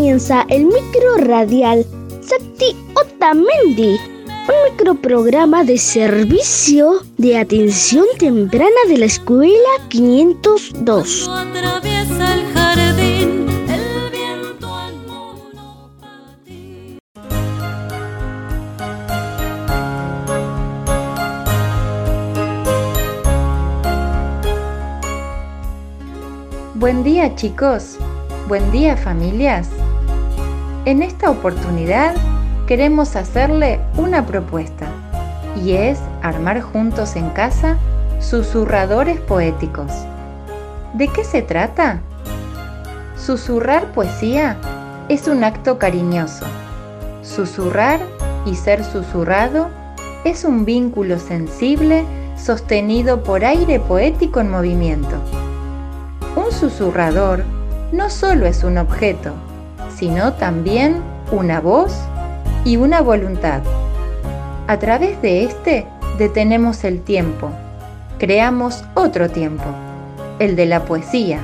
comienza el micro radial Sakti Otamendi, un microprograma de servicio de atención temprana de la Escuela 502. Buen día chicos, buen día familias. En esta oportunidad queremos hacerle una propuesta y es armar juntos en casa susurradores poéticos. ¿De qué se trata? Susurrar poesía es un acto cariñoso. Susurrar y ser susurrado es un vínculo sensible sostenido por aire poético en movimiento. Un susurrador no solo es un objeto, sino también una voz y una voluntad. A través de este detenemos el tiempo, creamos otro tiempo, el de la poesía.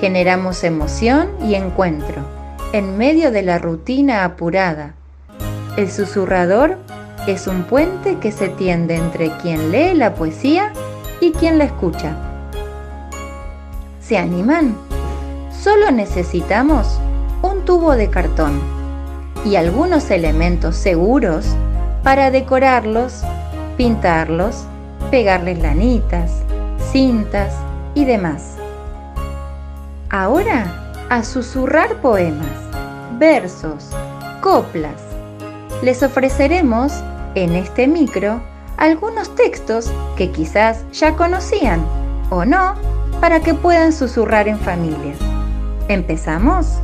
Generamos emoción y encuentro en medio de la rutina apurada. El susurrador es un puente que se tiende entre quien lee la poesía y quien la escucha. ¿Se animan? Solo necesitamos tubo de cartón y algunos elementos seguros para decorarlos, pintarlos, pegarles lanitas, cintas y demás. Ahora a susurrar poemas, versos, coplas. Les ofreceremos en este micro algunos textos que quizás ya conocían o no para que puedan susurrar en familia. ¿Empezamos?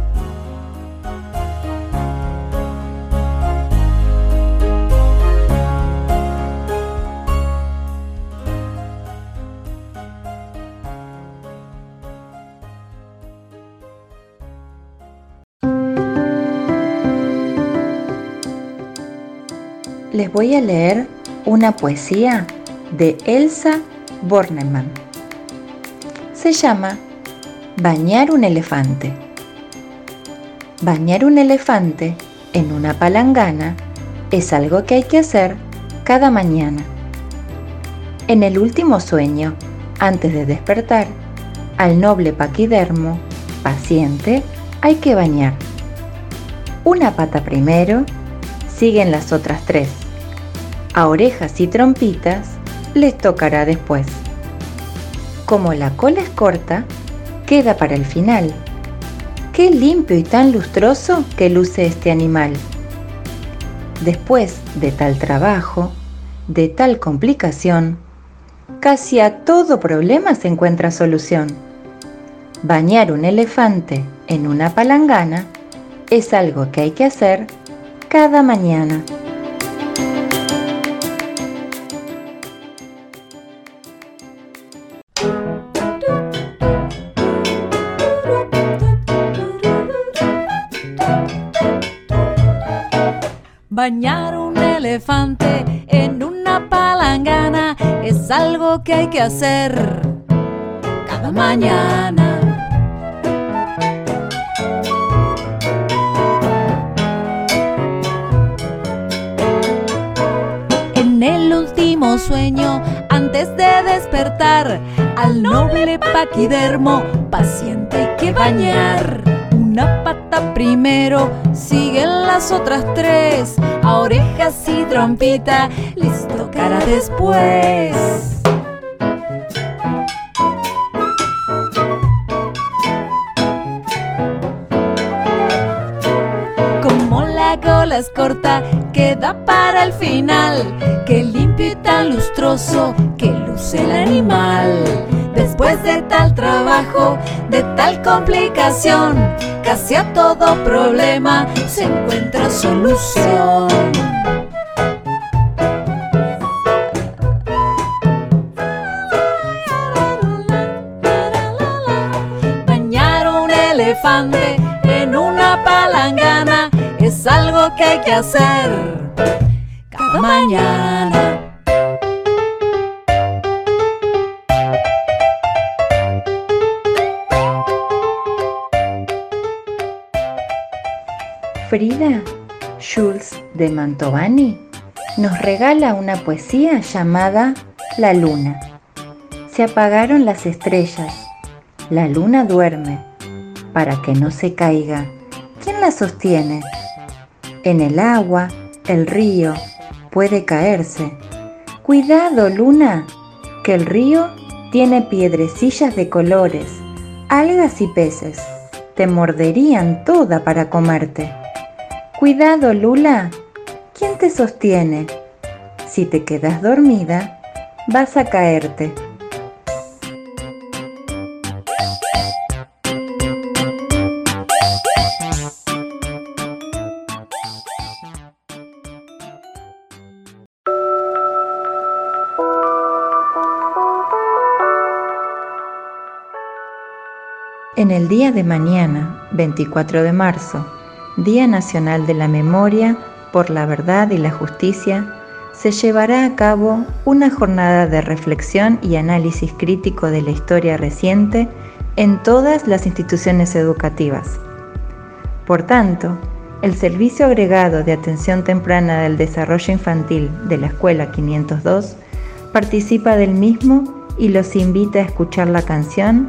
Les voy a leer una poesía de Elsa Bornemann se llama bañar un elefante. Bañar un elefante en una palangana es algo que hay que hacer cada mañana. En el último sueño, antes de despertar, al noble paquidermo, paciente, hay que bañar. Una pata primero, siguen las otras tres. A orejas y trompitas les tocará después. Como la cola es corta, queda para el final. Qué limpio y tan lustroso que luce este animal. Después de tal trabajo, de tal complicación, casi a todo problema se encuentra solución. Bañar un elefante en una palangana es algo que hay que hacer cada mañana. Bañar un elefante en una palangana es algo que hay que hacer cada mañana. En el último sueño, antes de despertar, al noble paquidermo paciente hay que bañar una pata primero, siguen las otras tres, a orejas y trompita, les tocará después. Como la cola es corta, queda para el final, que limpio y tan lustroso que luce el animal. Después de tal trabajo, de tal complicación, casi a todo problema se encuentra solución. Bañar un elefante en una palangana es algo que hay que hacer cada mañana. Frida Schulz de Mantovani nos regala una poesía llamada La luna. Se apagaron las estrellas, la luna duerme, para que no se caiga. ¿Quién la sostiene? En el agua, el río, puede caerse. Cuidado, luna, que el río tiene piedrecillas de colores, algas y peces. Te morderían toda para comerte. Cuidado, Lula, ¿quién te sostiene? Si te quedas dormida, vas a caerte. En el día de mañana, 24 de marzo, Día Nacional de la Memoria por la Verdad y la Justicia, se llevará a cabo una jornada de reflexión y análisis crítico de la historia reciente en todas las instituciones educativas. Por tanto, el Servicio Agregado de Atención Temprana del Desarrollo Infantil de la Escuela 502 participa del mismo y los invita a escuchar la canción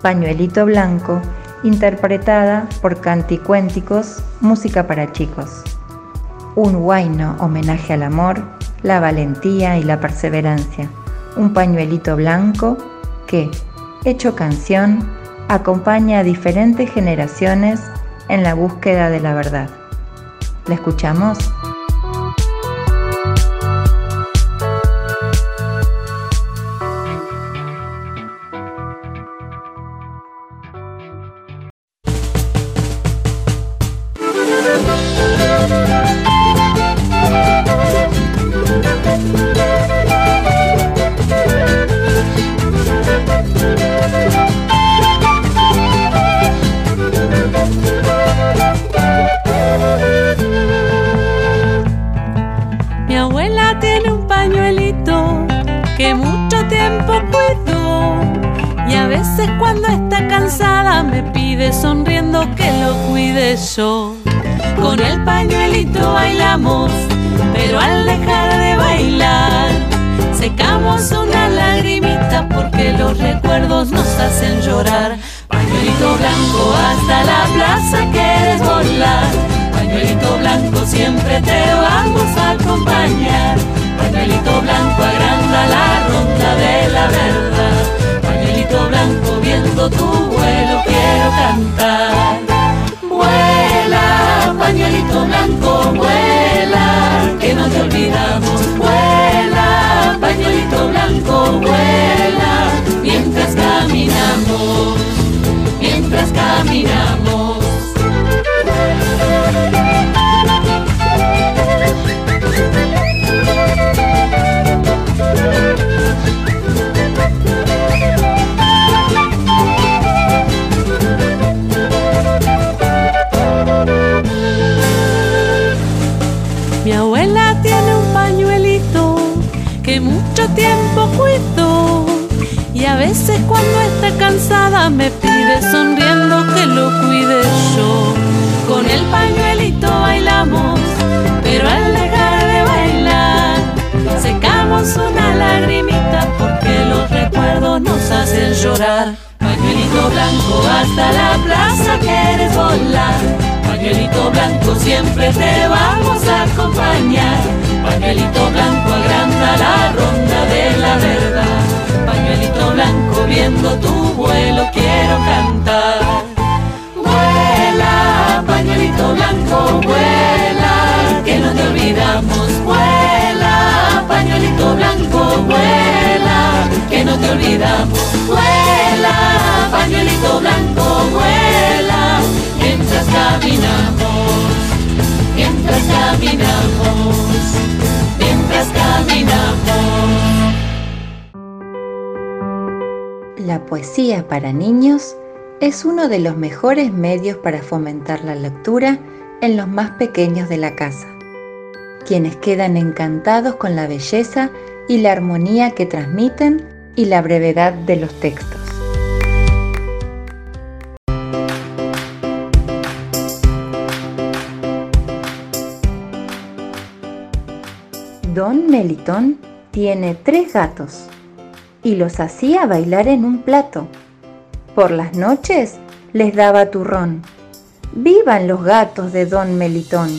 Pañuelito Blanco, interpretada por Canticuénticos, música para chicos. Un guayno homenaje al amor, la valentía y la perseverancia. Un pañuelito blanco que, hecho canción, acompaña a diferentes generaciones en la búsqueda de la verdad. ¿La escuchamos? Con el pañuelito bailamos, pero al dejar de bailar, secamos una lagrimita porque los recuerdos nos hacen llorar. Pañuelito blanco hasta la plaza quieres volar. Pañuelito blanco siempre te vamos a acompañar. Pañuelito blanco agranda la ronda de la verdad. Tu vuelo quiero cuando está cansada me pide sonriendo que lo cuide yo. Con el pañuelito bailamos, pero al dejar de bailar secamos una lagrimita porque los recuerdos nos hacen llorar. Pañuelito blanco hasta la plaza quieres volar. Pañuelito blanco siempre te vamos a acompañar Pañuelito blanco agranda la ronda de la verdad. Pañuelito blanco viendo tu vuelo quiero cantar. Vuela, pañuelito blanco, vuela, que no te olvidamos. Vuela, pañuelito blanco, vuela, que no te olvidamos. Vuela, pañuelito blanco, vuela, mientras caminamos mientras caminamos, la poesía para niños es uno de los mejores medios para fomentar la lectura en los más pequeños de la casa, quienes quedan encantados con la belleza y la armonía que transmiten y la brevedad de los textos. Don Melitón tiene tres gatos y los hacía bailar en un plato. Por las noches les daba turrón. ¡Vivan los gatos de Don Melitón!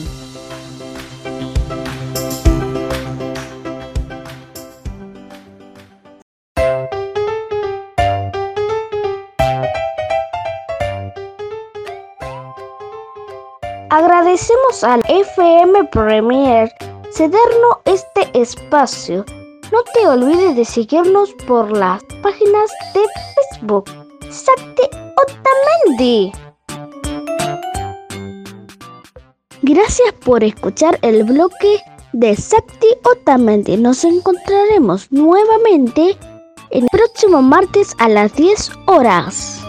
Agradecemos al FM Premier cedernos este espacio. No te olvides de seguirnos por las páginas de Facebook. Sakti Otamendi. Gracias por escuchar el bloque de Sakti Otamendi. Nos encontraremos nuevamente el próximo martes a las 10 horas.